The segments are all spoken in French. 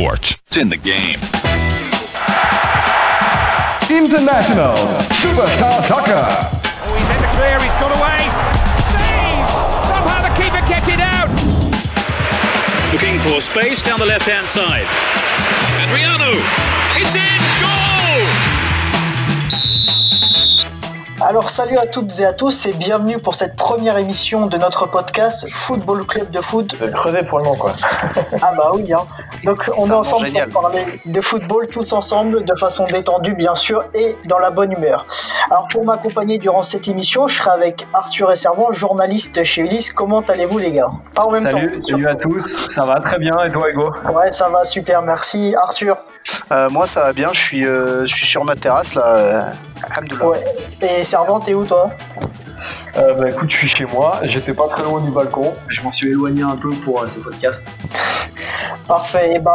sports. It's in the game. International Superstar Soccer. Oh, he's in the clear, he's got away. Save! Somehow the keeper kept it out. Looking for space down the left hand side. Adriano, it's in, goal! Alors salut à toutes et à tous et bienvenue pour cette première émission de notre podcast Football Club de Foot. De creuser pour le nom quoi. Ah bah oui, hein. donc on est ensemble génial. pour parler de football tous ensemble de façon détendue bien sûr et dans la bonne humeur. Alors pour m'accompagner durant cette émission, je serai avec Arthur et Servant, journaliste chez Ulysse. Comment allez-vous les gars? Pas en même Salut, temps. salut à tous, ça va très bien et toi Hugo? Ouais, ça va super, merci. Arthur, Euh, moi, ça va bien. Je suis, euh, je suis sur ma terrasse là. Euh, alhamdoulilah. ouais. Et Servant, t'es où toi? Euh, Bah écoute, je suis chez moi, j'étais pas très loin du balcon, je m'en suis éloigné un peu pour euh, ce podcast. Parfait, et ben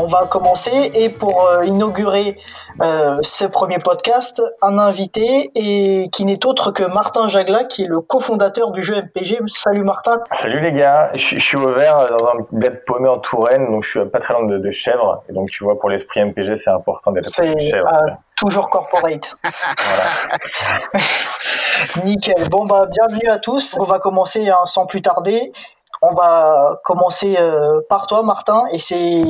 on va commencer et pour euh, inaugurer euh, ce premier podcast, un invité et qui n'est autre que Martin Jagla qui est le cofondateur du jeu MPG. Salut Martin. Salut les gars, je, suis- je suis au vert dans un bled paumé en Touraine, donc je suis pas très loin de, de Chèvre. Et donc tu vois, pour l'esprit MPG, c'est important d'être C'est Chèvre. euh, toujours corporate. Nickel. Bon bah bienvenue à tous. On va commencer hein, sans plus tarder. On va commencer euh, par toi Martin et c'est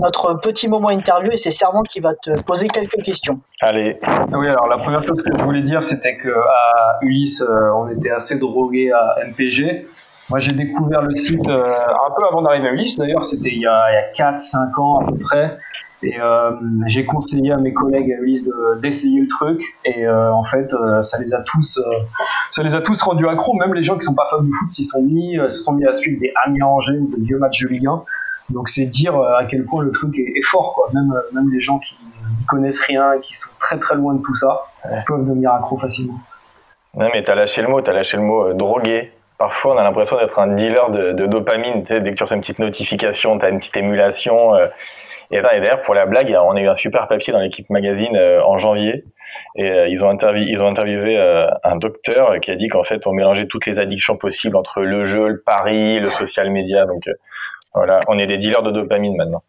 notre petit moment interview et c'est Servant qui va te poser quelques questions. Allez, Oui, alors la première chose que je voulais dire, c'était que à Ulysse, euh, on était assez drogué à MPG. Moi, j'ai découvert le site euh, un peu avant d'arriver à Ulysse, d'ailleurs, c'était il y a, il y a 4-5 ans à peu près. Et euh, j'ai conseillé à mes collègues à Ulysse de- d'essayer le truc. Et euh, en fait, euh, ça les a tous, ça les a tous rendus accros. Même les gens qui sont pas fans du foot s'y sont mis, se sont mis à suivre des Amiens Angers ou des vieux matchs de Ligue 1. Donc c'est dire à quel point le truc est, est fort, quoi. Même, même les gens qui n'y connaissent rien, qui sont très très loin de tout ça, peuvent devenir accros facilement. non mais t'as lâché le mot, t'as lâché le mot euh, drogué. Parfois, on a l'impression d'être un dealer de, de dopamine. Tu sais, dès que tu reçois une petite notification, t'as une petite émulation. euh, et attends, et d'ailleurs, pour la blague, on a eu un super papier dans l'équipe magazine euh, en janvier. Et euh, ils, ont intervi- ils ont interviewé euh, un docteur qui a dit qu'en fait, on mélangeait toutes les addictions possibles entre le jeu, le pari, le social media. Donc euh, voilà, on est des dealers de dopamine maintenant.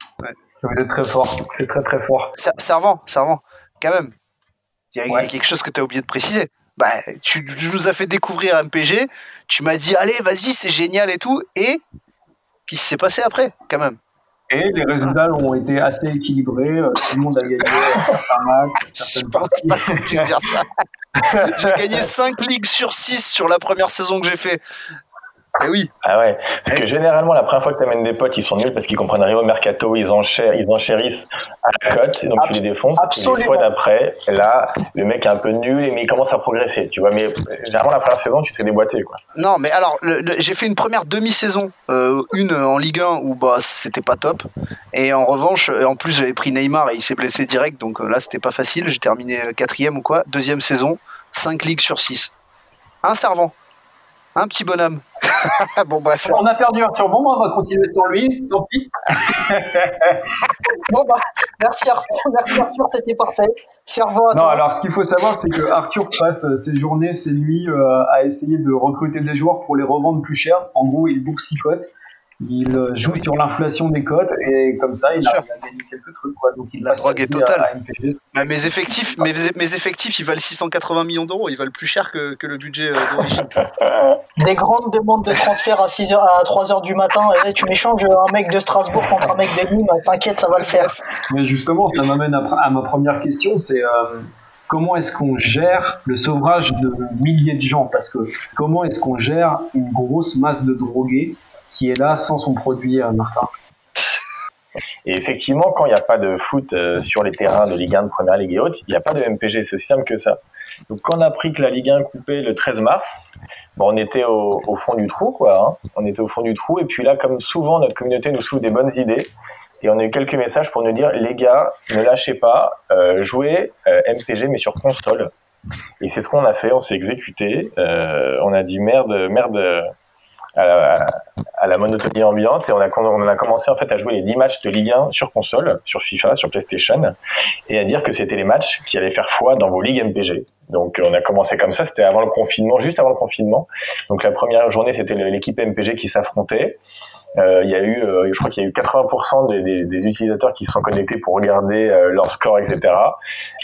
Vous êtes très fort, c'est très très fort. Ser- Servant, servant, quand même. Il y, a- il y a Ouais. quelque chose que tu as oublié de préciser. Bah, tu, tu nous as fait découvrir MPG. Tu m'as dit, allez, vas-y, c'est génial et tout. Et puis, c'est passé après, quand même. Et les résultats ont été assez équilibrés, euh, tout le monde a gagné euh, certains matchs, Je pense parties. pas qu'on puisse dire ça. j'ai gagné 5 ligues sur 6 sur la première saison que j'ai fait. Et oui, Ah ouais, parce Ouais. que généralement, la première fois que tu amènes des potes, ils sont nuls parce qu'ils comprennent rien au mercato, ils, enchèrent, ils enchérissent à la cote, et donc tu les défonces. Et absolument. les fois d'après, là, le mec est un peu nul, mais il commence à progresser, tu vois. Mais généralement, la première saison, tu te fais déboîter, quoi. Non, mais alors, j'ai fait une première demi-saison, euh, une en Ligue 1 où bah, c'était pas top. Et en revanche, euh, en plus, j'avais pris Neymar et il s'est blessé direct, donc euh, là, c'était pas facile. J'ai terminé quatrième ou quoi. Deuxième saison, 5 ligues sur 6. Un servant. Un petit bonhomme. bon, bref. On a perdu Arthur, bon, on va continuer sur lui, tant pis. Bon bah merci Arthur, merci Arthur, c'était parfait. Servant à Non, toi. alors ce qu'il faut savoir, c'est que Arthur passe euh, ses journées, ses nuits euh, à essayer de recruter des joueurs pour les revendre plus cher. En gros, il boursicote. Il euh, joue sur l'inflation des cotes et comme ça, il arrive à. Quoi. Donc il La drogue est totale. Bah, mes, effectifs, mes, mes effectifs, ils valent 680 millions d'euros. Ils valent plus cher que, que le budget euh, d'origine. Des grandes demandes de transfert à 6 heures, à 3 heures du matin. Et là, tu m'échanges un mec de Strasbourg contre un mec de Nîmes. T'inquiète, ça va le faire. Mais justement, ça m'amène à, à ma première question, c'est euh, comment est-ce qu'on gère le sauvage de milliers de gens? Parce que comment est-ce qu'on gère une grosse masse de drogués qui est là sans son produit, euh, Martin? Et effectivement, quand il n'y a pas de foot euh, sur les terrains de Ligue 1, de Première Ligue et autres, il n'y a pas de MPG, c'est aussi simple que ça. Donc quand on a appris que la Ligue 1 coupait le 13 mars, bon, on était au, fond du trou, quoi. Hein. On était au fond du trou, et puis là, comme souvent, notre communauté nous souffle des bonnes idées, et on a eu quelques messages pour nous dire, les gars, ne lâchez pas, euh, jouez euh, MPG, mais sur console. Et c'est ce qu'on a fait, on s'est exécuté, euh, on a dit merde, merde à la, à la monotonie ambiante et on a, on a commencé en fait à jouer les 10 matchs de Ligue 1 sur console, sur FIFA, sur PlayStation et à dire que c'était les matchs qui allaient faire foi dans vos ligues MPG. Donc on a commencé comme ça, c'était avant le confinement, juste avant le confinement. Donc la première journée c'était l'équipe MPG qui s'affrontait il y a eu, euh, je crois qu'il y a eu 80% des, des, des, utilisateurs qui se sont connectés pour regarder euh, leur score, etc.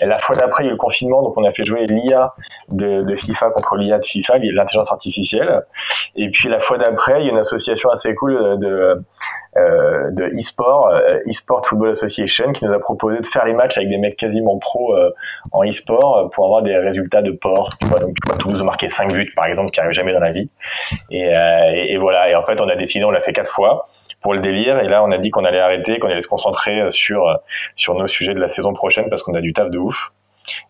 Et la fois d'après, il y a eu le confinement, donc on a fait jouer l'IA de, de, FIFA contre l'IA de FIFA, l'intelligence artificielle. Et puis la fois d'après, il y a une association assez cool de euh, de e-sport, e-sport Football Association, qui nous a proposé de faire les matchs avec des mecs quasiment pro en e-sport pour avoir des résultats de port. Tu vois, donc tu vois Toulouse marquer 5 buts, par exemple, qui arrive jamais dans la vie. Et, et, et voilà. Et en fait, on a décidé, on l'a fait quatre fois pour le délire. Et là, on a dit qu'on allait arrêter, qu'on allait se concentrer sur sur nos sujets de la saison prochaine parce qu'on a du taf de ouf.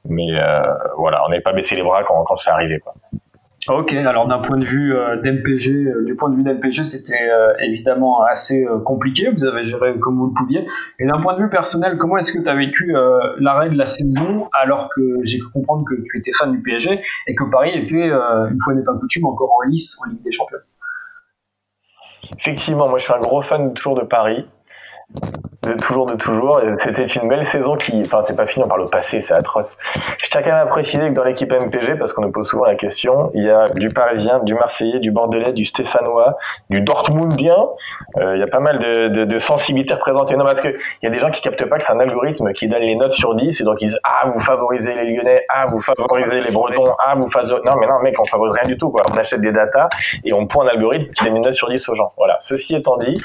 Mais euh, voilà, on n'avait pas baissé les bras quand, quand c'est arrivé. Quoi. Ok, alors d'un point de vue euh, d'MPG, euh, du point de vue d'MPG, c'était évidemment assez compliqué. Vous avez géré comme vous le pouviez. Et d'un point de vue personnel, comment est-ce que tu as vécu l'arrêt de la saison alors que j'ai cru comprendre que tu étais fan du PSG et que Paris était, une fois n'est pas coutume, encore en lice en Ligue des Champions? Effectivement, moi je suis un gros fan toujours de Paris de toujours de toujours. C'était une belle saison qui, enfin c'est pas fini, on parle au passé, c'est atroce. Je tiens quand même à préciser que dans l'équipe MPG, parce qu'on nous pose souvent la question, il y a du Parisien, du Marseillais, du Bordelais, du Stéphanois, du Dortmundien. Euh, il y a pas mal de, de, de sensibilités représentées. Non, parce que il y a des gens qui captent pas que c'est un algorithme qui donne les notes sur 10 et donc ils disent ah vous favorisez les Lyonnais, ah vous favorisez les Bretons, ah vous favorisez non mais non mec on favorise rien du tout quoi. On achète des datas et on prend un algorithme qui donne une note sur 10 aux gens. Voilà. Ceci étant dit,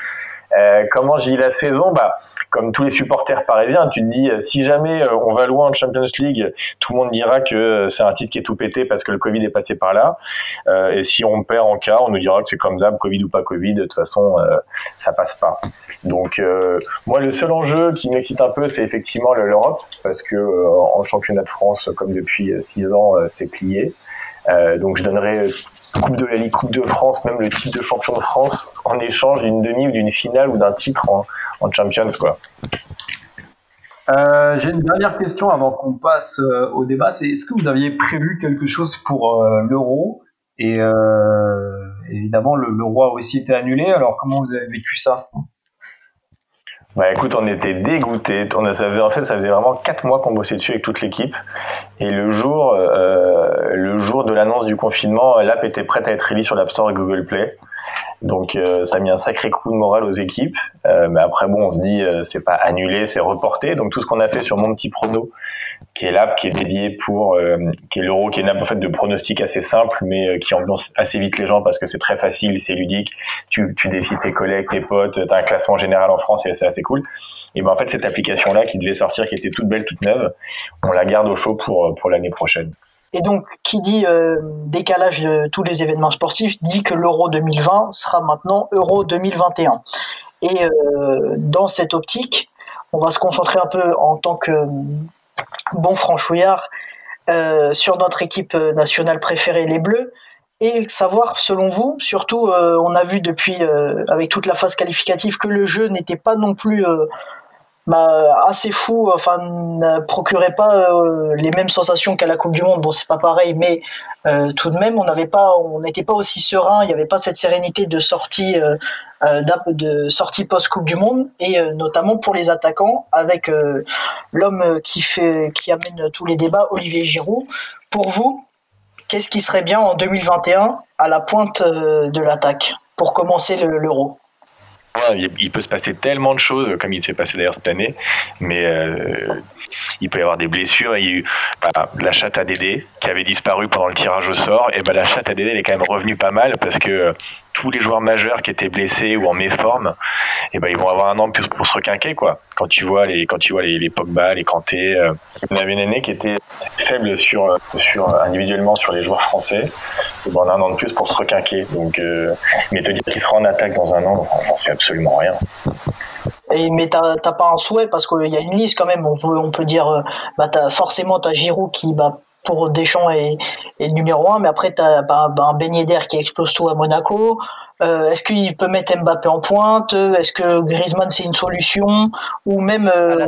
euh, comment j'ai la saison? Bah comme tous les supporters parisiens, tu te dis euh, si jamais euh, on va loin en Champions League, tout le monde dira que euh, c'est un titre qui est tout pété parce que le Covid est passé par là. et si on perd en quart, on nous dira que c'est comme d'hab, Covid ou pas Covid, de toute façon, ça passe pas. Donc moi, le seul enjeu qui m'excite un peu, c'est effectivement l'Europe parce que en championnat de France, comme depuis six ans, c'est plié. donc je donnerai Coupe de la Ligue, Coupe de France, même le titre de champion de France en échange d'une demi ou d'une finale ou d'un titre en, Champions, quoi. Euh, J'ai une dernière question avant qu'on passe euh, au débat. C'est est-ce que vous aviez prévu quelque chose pour euh, l'euro? Et évidemment, l'euro a aussi été annulé. Alors, comment vous avez vécu ça? Bah écoute, on était dégoûtés. On ça faisait, en fait, ça faisait vraiment quatre mois qu'on bossait dessus avec toute l'équipe. Et le jour, euh, le jour de l'annonce du confinement, l'app était prête à être release sur l'App Store et Google Play. Donc euh, ça a mis un sacré coup de morale aux équipes. Euh, mais après bon, on se dit euh, c'est pas annulé, c'est reporté. Donc tout ce qu'on a fait sur mon petit prono, qui est l'app qui est dédié pour, qui est l'euro, qui est une app fait de pronostic assez simple, mais qui ambiance assez vite les gens parce que c'est très facile, c'est ludique. Tu, tu défies tes collègues, tes potes, t'as un classement général en France et c'est assez cool. Et ben en fait cette application là qui devait sortir, qui était toute belle, toute neuve, on la garde au chaud pour pour l'année prochaine. Et donc, qui dit euh, décalage de tous les événements sportifs dit que l'Euro 2020 sera maintenant Euro 2021. Et euh, dans cette optique, on va se concentrer un peu en tant que euh, bon franchouillard sur notre équipe nationale préférée, les Bleus, et savoir, selon vous, surtout, on a vu depuis, avec toute la phase qualificative, que le jeu n'était pas non plus bah, assez fou, enfin ne procurait pas euh, les mêmes sensations qu'à la Coupe du Monde. Bon, c'est pas pareil, mais euh, tout de même, on n'avait pas, on n'était pas aussi serein. Il n'y avait pas cette sérénité de sortie, euh, de sortie post Coupe du Monde, et notamment pour les attaquants, avec l'homme qui fait, qui amène tous les débats, Olivier Giroud. Pour vous, qu'est-ce qui serait bien en 2021 à la pointe de l'attaque pour commencer l'Euro? Il peut se passer tellement de choses, comme il s'est passé d'ailleurs cette année, mais euh, il peut y avoir des blessures. Il y a eu bah, la chatte à Dédé qui avait disparu pendant le tirage au sort, et bah, la chatte à Dédé elle est quand même revenue pas mal parce que tous les joueurs majeurs qui étaient blessés ou en méforme, et ben ils vont avoir un an plus pour se requinquer quoi. Quand tu vois les quand tu vois les, les Pogba, les Kanté, euh, on avait année qui était faible sur sur individuellement sur les joueurs français. Et ben on a un an de plus pour se requinquer. Donc euh, mais te dire qu'il sera en attaque dans un an, j'en sais absolument rien. Et, mais t'as pas un souhait parce qu'il y a une liste quand même. On peut on peut dire euh, bah as, forcément t'as Giroud qui bah pour Deschamps est, est numéro un, mais après tu as bah, bah, un beignet d'air qui explose tout à Monaco. Euh, est-ce qu'il peut mettre Mbappé en pointe? Est-ce que Griezmann c'est une solution? Ou même euh,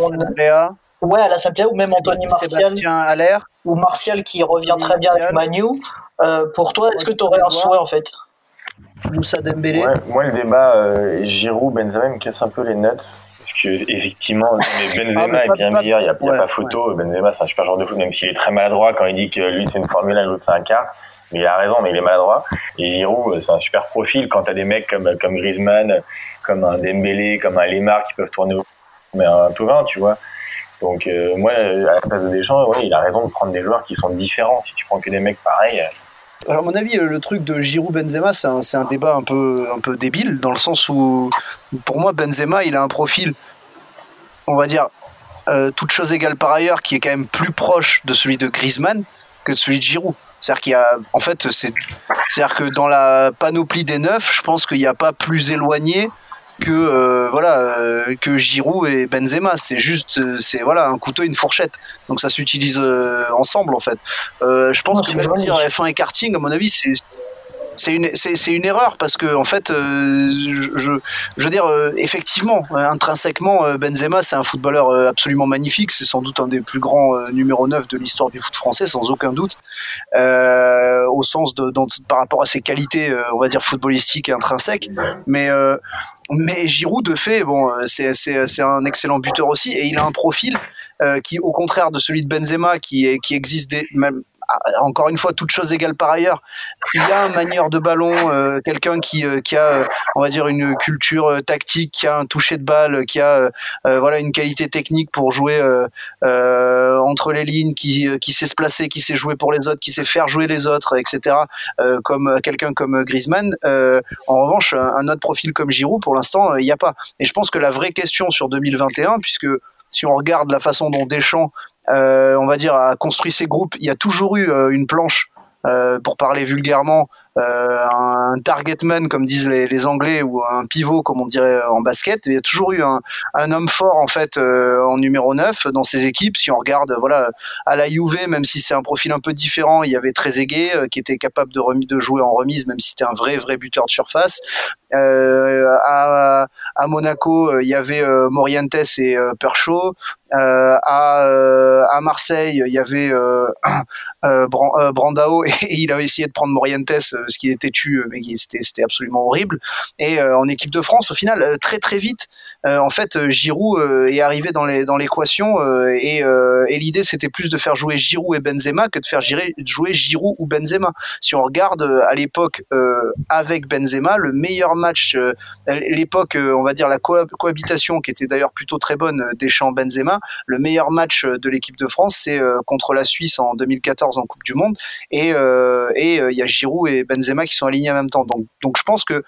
à Ouais, à la Sampdoria ou même Anthony Martial. Ou Martial qui revient très bien avec Manu. Euh, pour toi, est-ce que tu aurais un souhait en fait? Moussa Dembélé. Ouais, moi le débat euh, Giroud Benzema me casse un peu les nuts parce que effectivement, Benzema est bien meilleur, il n'y a, pas photo. Benzema, c'est un super joueur de foot, même s'il est très maladroit quand il dit que lui c'est une Formule 1 et l'autre c'est un kart. Mais il a raison, mais il est maladroit. Et Giroud, c'est un super profil. Quand t'as des mecs comme, comme Griezmann, comme un Dembélé, comme un Lemar qui peuvent tourner au mais un Tovin, tu vois. Donc moi, à la place de Deschamps, ouais, il a raison de prendre des joueurs qui sont différents. Si tu prends que des mecs pareils, alors, à mon avis, le truc de Giroud Benzema, c'est un, débat un peu, un peu débile, dans le sens où, pour moi, Benzema, il a un profil, on va dire, euh, toute chose égale par ailleurs, qui est quand même plus proche de celui de Griezmann que de celui de Giroud. C'est-à-dire qu'il y a, en fait, c'est, c'est-à-dire que dans la panoplie des neufs, je pense qu'il n'y a pas plus éloigné que euh, voilà euh, que Giroud et Benzema c'est juste euh, c'est voilà un couteau et une fourchette. Donc ça s'utilise ensemble en fait. Je pense que même dire F1 et karting à mon avis c'est c'est une, c'est, une erreur parce que en fait, je, je, veux dire, effectivement, intrinsèquement, Benzema, c'est un footballeur absolument magnifique. C'est sans doute un des plus grands numéro 9 de l'histoire du foot français, sans aucun doute, au sens de, par rapport à ses qualités, on va dire footballistiques et intrinsèques. Mais mais Giroud, de fait, bon, euh, c'est un excellent buteur aussi, et il a un profil euh, qui, au contraire de celui de Benzema, qui, qui existe même encore une fois, toute chose égale par ailleurs, il y a un manieur de ballon, euh, quelqu'un qui, euh, qui a, euh, on va dire, une culture tactique, qui a un toucher de balle, qui a voilà une qualité technique pour jouer entre les lignes, qui, qui sait se placer, qui sait jouer pour les autres, qui sait faire jouer les autres, etc. comme quelqu'un comme Griezmann. en revanche, un autre profil comme Giroud, pour l'instant, il n'y a pas. Et je pense que la vraie question sur 2021, puisque si on regarde la façon dont Deschamps euh, on va dire, a construit ses groupes, il y a toujours eu euh, une planche, euh, pour parler vulgairement, euh, un target man comme disent les, les, Anglais ou un pivot comme on dirait en basket. Il y a toujours eu un, un homme fort en fait euh, en numéro 9 dans ces équipes. Si on regarde voilà à la Juve, même si c'est un profil un peu différent, il y avait Trezeguet euh, qui était capable de, de jouer en remise, même si c'était un vrai vrai buteur de surface. Euh, à, à, Monaco, il y avait Morientes et Perchaud. Euh, à, à Marseille, il y avait euh, Brandao et, il avait essayé de prendre Morientes ce qui était tu, mais c'était absolument horrible. Et euh, en équipe de France, au final, euh, très très vite, euh, en fait, Giroud est arrivé dans l'équation et, et l'idée c'était plus de faire jouer Giroud et Benzema que de faire jouer Giroud ou Benzema. Si on regarde à l'époque avec Benzema, le meilleur match, l'époque, on va dire la cohabitation qui était d'ailleurs plutôt très bonne Deschamps-Benzema, le meilleur match de l'équipe de France, c'est contre la Suisse en 2014 en Coupe du Monde. Et il y a Giroud et Benzema qui sont alignés en même temps. Donc, donc je pense que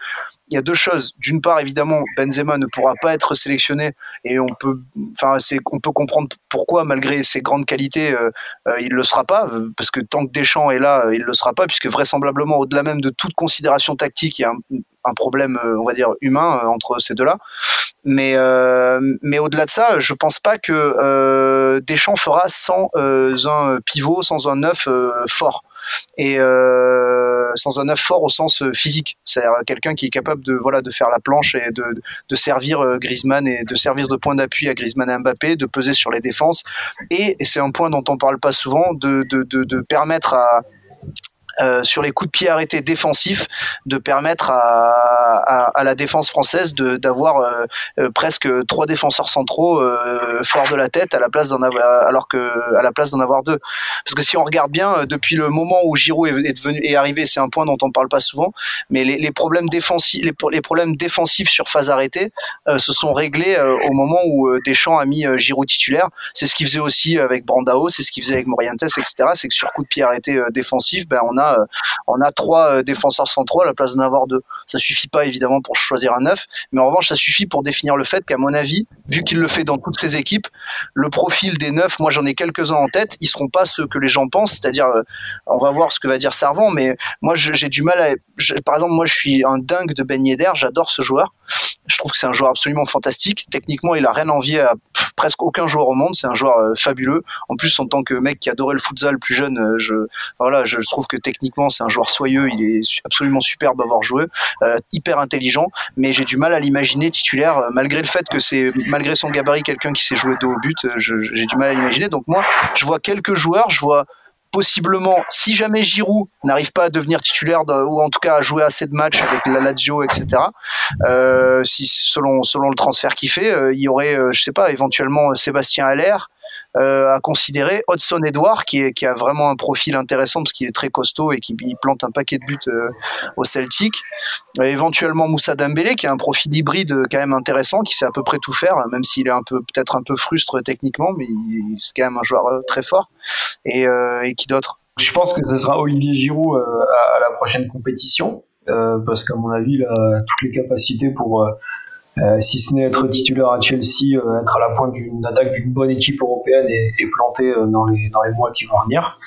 il y a deux choses. D'une part, évidemment, Benzema ne pourra pas être sélectionné et on peut, enfin, on peut comprendre pourquoi, malgré ses grandes qualités, euh, euh, il le sera pas, parce que tant que Deschamps est là, il le sera pas, puisque vraisemblablement, au-delà même de toute considération tactique, il y a un, problème, euh, on va dire, humain entre ces deux-là. Mais, mais au-delà de ça, je pense pas que Deschamps fera sans un pivot, sans un neuf fort et euh, sans un œuf fort au sens euh, physique. C'est-à-dire quelqu'un qui est capable de voilà de faire la planche et de, de servir euh, Griezmann et de servir de point d'appui à Griezmann et Mbappé, de peser sur les défenses et, c'est un point dont on parle pas souvent de, de, de permettre à euh, sur les coups de pied arrêtés défensifs, de permettre à, à, la défense française d'avoir euh, euh, presque trois défenseurs centraux forts de la tête à la place d'en avoir, alors que à la place d'en avoir deux. Parce que si on regarde bien, depuis le moment où Giroud est, devenu est arrivé, c'est un point dont on parle pas souvent, mais les, les problèmes défensifs, les, les, problèmes défensifs sur phase arrêtée se sont réglés au moment où Deschamps a mis Giroud titulaire. C'est ce qu'il faisait aussi avec Brandao, c'est ce qu'il faisait avec Morientes, etc. C'est que sur coup de pied arrêté défensif, ben on a euh, on a trois euh, défenseurs centraux à la place d'en avoir deux. Ça suffit pas évidemment pour choisir un neuf, mais en revanche ça suffit pour définir le fait qu'à mon avis, vu qu'il le fait dans toutes ses équipes, le profil des neufs, moi j'en ai quelques-uns en tête, ils seront pas ceux que les gens pensent, c'est-à-dire euh, on va voir ce que va dire Servant, mais moi j'ai du mal à, par exemple moi je suis un dingue de Ben Yedder, j'adore ce joueur, je trouve que c'est un joueur absolument fantastique. Techniquement, il a rien envié à presque aucun joueur au monde. C'est un joueur fabuleux. En plus, en tant que mec qui adorait le futsal plus jeune, je voilà, je trouve que techniquement, c'est un joueur soyeux. Il est absolument superbe à avoir joué, euh, hyper intelligent. Mais j'ai du mal à l'imaginer titulaire, malgré le fait que c'est malgré son gabarit quelqu'un qui sait jouer dos au but. J'ai du mal à l'imaginer. Donc moi, je vois quelques joueurs. Je vois possiblement, si jamais Giroud n'arrive pas à devenir titulaire ou en tout cas à jouer assez de matchs avec la Lazio, etc. Euh, si selon selon le transfert qu'il fait, euh, il y aurait, euh, je sais pas, éventuellement Sébastien Allaire, euh, à considérer Hudson Edouard, qui, a vraiment un profil intéressant parce qu'il est très costaud et qui plante un paquet de buts euh, au Celtic. Euh, éventuellement Moussa Dembélé, qui a un profil hybride quand même intéressant, qui sait à peu près tout faire, même s'il est peut-être un peu frustre techniquement, mais c'est quand même un joueur très fort. Et, qui d'autre? Je pense que ce sera Olivier Giroud à, la prochaine compétition, parce qu'à mon avis, il a toutes les capacités pour, euh, si ce n'est être titulaire à Chelsea, euh, être à la pointe d'une attaque d'une bonne équipe européenne et, planter euh, dans, les, dans les mois qui vont venir.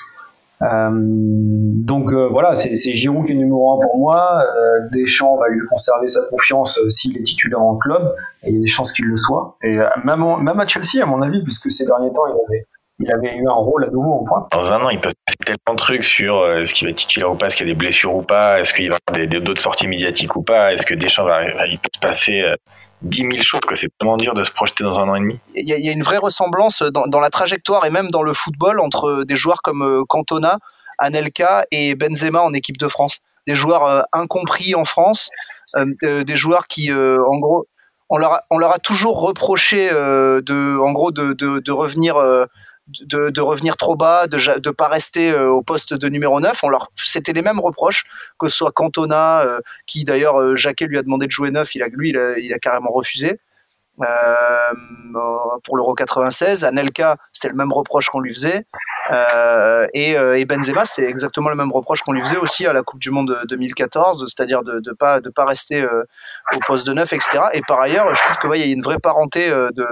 Donc voilà, c'est Giroud qui est numéro un pour moi. Deschamps va lui conserver sa confiance s'il est titulaire en club, et il y a des chances qu'il le soit. Et même, même à Chelsea, à mon avis, puisque ces derniers temps, il avait, il avait eu un rôle à nouveau en pointe. Dans un an, il peut se passer tellement de trucs sur euh, est-ce qu'il va être titulaire ou pas, est-ce qu'il y a des blessures ou pas, est-ce qu'il va y avoir d'autres sorties médiatiques ou pas, est-ce que Deschamps va, va- il peut se passer euh, 10 000 choses, que c'est tellement dur de se projeter dans un an et demi. il y, a- il y a une vraie ressemblance dans, dans la trajectoire et même dans le football entre des joueurs comme euh, Cantona, Anelka et Benzema en équipe de France. Des joueurs euh, incompris en France, euh, euh, des joueurs qui, euh, en gros, on leur, a, on leur a toujours reproché euh, de, en gros, de, de, de revenir. De, revenir trop bas, de de pas rester euh, au poste de numéro 9. On leur, c'était les mêmes reproches, que ce soit Cantona, euh, qui d'ailleurs euh, Jacquet lui a demandé de jouer neuf, il a, lui il a, il carrément refusé. Euh, pour l'Euro 96, Anelka, c'était le même reproche qu'on lui faisait. Et, Benzema, c'est exactement le même reproche qu'on lui faisait aussi à la Coupe du Monde 2014, c'est-à-dire de ne pas, de pas rester au poste de neuf, etc. Et par ailleurs, je trouve qu'il ouais, y a une vraie parenté de,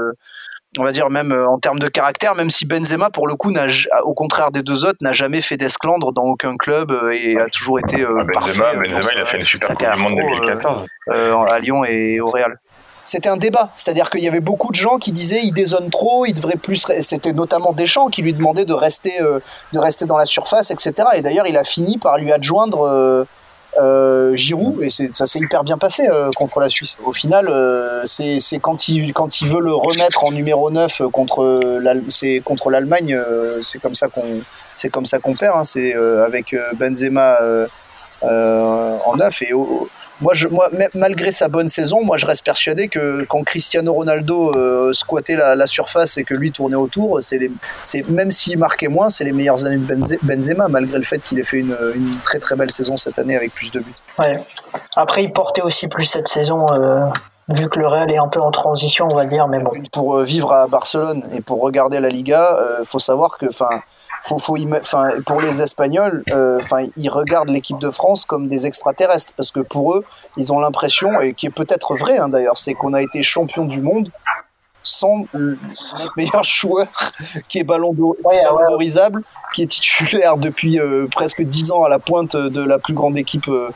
on va dire même euh, en termes de caractère, même si Benzema, pour le coup, n'a, au contraire des deux autres, n'a jamais fait d'esclandre dans aucun club euh, et a toujours été euh, Benzema, parfait. euh, Benzema, dans il a fait une super Coupe du Monde carrière pro, euh, 2014. euh, à Lyon et au Real. C'était un débat, c'est-à-dire qu'il y avait beaucoup de gens qui disaient il dézone trop, il devrait plus. C'était notamment Deschamps qui lui demandait de rester, euh, de rester dans la surface, etc. Et d'ailleurs, il a fini par lui adjoindre euh, euh, Giroud et ça s'est hyper bien passé euh, contre la Suisse. Au final, euh, c'est quand il veut le remettre en numéro 9 contre l'Al- c'est contre l'Allemagne, euh, c'est comme ça qu'on c'est perd. hein. c'est euh, avec euh, Benzema euh, euh, en neuf et au- moi, je, moi, malgré sa bonne saison, moi, je reste persuadé que quand Cristiano Ronaldo euh, squattait la, la surface et que lui tournait autour, c'est même s'il marquait moins, c'est les meilleures années de Benze- Benzema, malgré le fait qu'il ait fait une, une très très belle saison cette année avec plus de buts. Ouais. Après, il portait aussi plus cette saison, euh, vu que le Real est un peu en transition, on va dire, mais bon. Pour euh, vivre à Barcelone et pour regarder la Liga, il faut savoir que, enfin. Faut, faut pour les Espagnols, euh, enfin, ils regardent l'équipe de France comme des extraterrestres parce que pour eux, ils ont l'impression, et qui est peut-être vrai hein, d'ailleurs, c'est qu'on a été champion du monde sans le notre meilleur joueur qui est ballon Ouais, ouais. d'orisable, qui est titulaire depuis euh, presque 10 ans à la pointe de la plus grande équipe euh,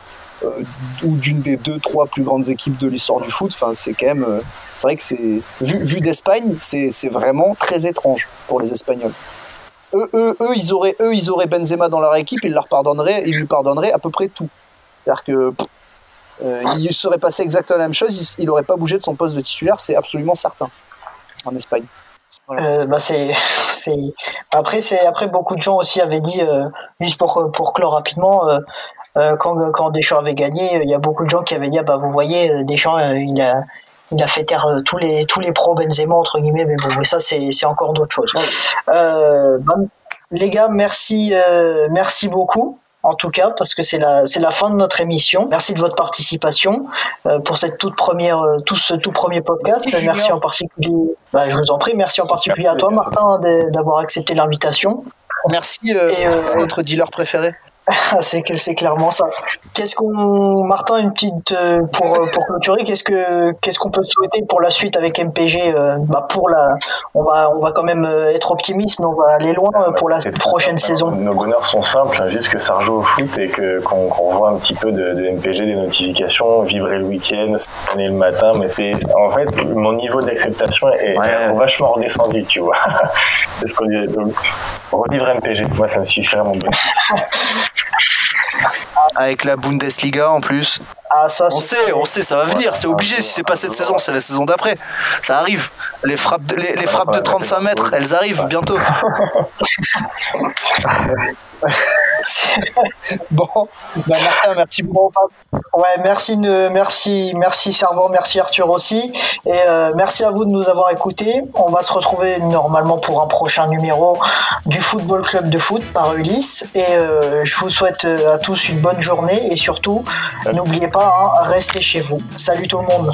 ou d'une des deux, trois plus grandes équipes de l'histoire du foot. Enfin, c'est quand même, c'est vrai que c'est vu, vu d'Espagne, c'est vraiment très étrange pour les Espagnols. Eux, eux, ils auraient, eux, ils auraient Benzema dans leur équipe, ils leur pardonneraient, ils lui pardonneraient à peu près tout. C'est-à-dire que euh, il serait passé exactement la même chose, il, il aurait pas bougé de son poste de titulaire, c'est absolument certain en Espagne. Euh, bah c'est. Après, c'est... Après, beaucoup de gens aussi avaient dit, euh, juste pour, pour clore rapidement, quand, quand Deschamps avait gagné, il y a beaucoup de gens qui avaient dit, ah bah, vous voyez, Deschamps, il, a, il a fait taire euh, tous les, tous les pros Benzema, entre guillemets, mais bon, mais ça, c'est, c'est encore d'autres choses. Euh, bah, les gars, merci, euh, merci beaucoup. En tout cas, parce que c'est la, c'est la fin de notre émission. Merci de votre participation euh, pour cette toute première, euh, tout ce tout premier podcast. Merci, en particulier. Bah, je vous en prie. Merci en particulier Merci, à toi, merci. Martin, de- d'avoir accepté l'invitation. Merci euh, Et, euh, à notre dealer préféré. C'est que c'est clairement ça. Qu'est-ce qu'on, Martin, une petite euh, pour euh, pour clôturer, qu'est-ce que qu'est-ce qu'on peut souhaiter pour la suite avec MPG euh, Bah pour la, on va on va quand même être optimiste, mais on va aller loin pour la C'est prochaine simple, saison. Nos bonheurs sont simples, hein, juste que ça rejoue au foot et que qu'on voit un petit peu de, de MPG, des notifications, vibrer le week-end, se promener le matin. Mais c'est en fait mon niveau d'acceptation est, Ouais. vachement redescendu, tu vois. Parce qu'on revivre MPG, moi ça me suffirait mon bonheur. Avec la Bundesliga en plus. Ah ça, On sait, on sait, ça va venir, c'est obligé. Si c'est pas cette saison, c'est la saison d'après. Ça arrive. Les frappes de, les, les frappes de 35 mètres, elles arrivent bientôt. bon, bah, Martin, merci beaucoup. Ouais, merci, merci, merci Servant, merci Arthur aussi, et euh, merci à vous de nous avoir écoutés. On va se retrouver normalement pour un prochain numéro du Football Club de foot par Ulysse, et euh, je vous souhaite euh, à tous une bonne journée et surtout, n'oubliez restez chez vous. Salut tout le monde.